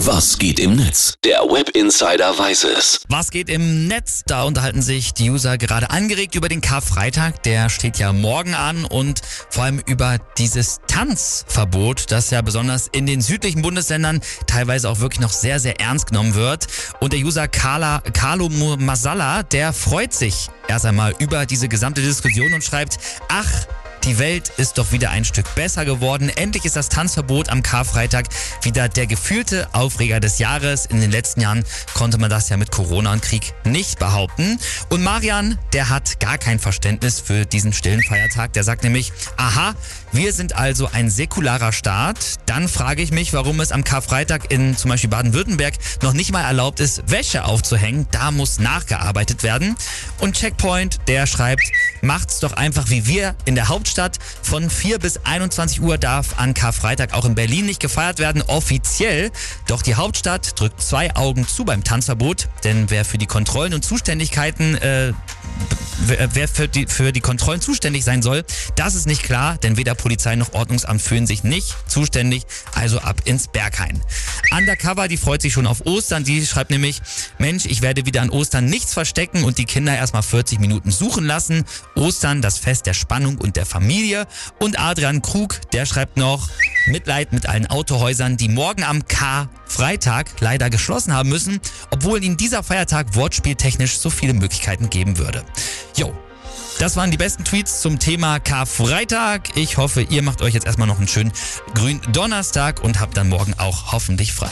Was geht im Netz? Der Web Insider weiß es. Was geht im Netz? Da unterhalten sich die User gerade angeregt über den Karfreitag. Der steht ja morgen an und vor allem über dieses Tanzverbot, das ja besonders in den südlichen Bundesländern teilweise auch wirklich noch sehr, sehr ernst genommen wird. Und der User Carla, Carlo Masala, der freut sich erst einmal über diese gesamte Diskussion und schreibt, ach, die Welt ist doch wieder ein Stück besser geworden. Endlich ist das Tanzverbot am Karfreitag wieder der gefühlte Aufreger des Jahres. In den letzten Jahren konnte man das ja mit Corona und Krieg nicht behaupten. Und Marian, der hat gar kein Verständnis für diesen stillen Feiertag. Der sagt nämlich, aha, wir sind also ein säkularer Staat. Dann frage ich mich, warum es am Karfreitag in zum Beispiel Baden-Württemberg noch nicht mal erlaubt ist, Wäsche aufzuhängen. Da muss nachgearbeitet werden. Und Checkpoint, der schreibt, macht's doch einfach wie wir in der Hauptstadt. Von 4 bis 21 Uhr darf an Karfreitag auch in Berlin nicht gefeiert werden, offiziell. Doch die Hauptstadt drückt zwei Augen zu beim Tanzverbot, denn wer für die Kontrollen und Zuständigkeiten äh, wer für die, für die Kontrollen zuständig sein soll, das ist nicht klar, denn weder Polizei noch Ordnungsamt fühlen sich nicht zuständig, also ab ins Berghain. Undercover, die freut sich schon auf Ostern, die schreibt nämlich, Mensch, ich werde wieder an Ostern nichts verstecken und die Kinder erstmal 40 Minuten suchen lassen. Ostern, das Fest der Spannung und der Familie. Und Adrian Krug, der schreibt noch, Mitleid mit allen Autohäusern, die morgen am K-Freitag leider geschlossen haben müssen, obwohl ihnen dieser Feiertag wortspieltechnisch so viele Möglichkeiten geben würde. Jo, das waren die besten Tweets zum Thema Karfreitag. Ich hoffe, ihr macht euch jetzt erstmal noch einen schönen grünen Donnerstag und habt dann morgen auch hoffentlich frei.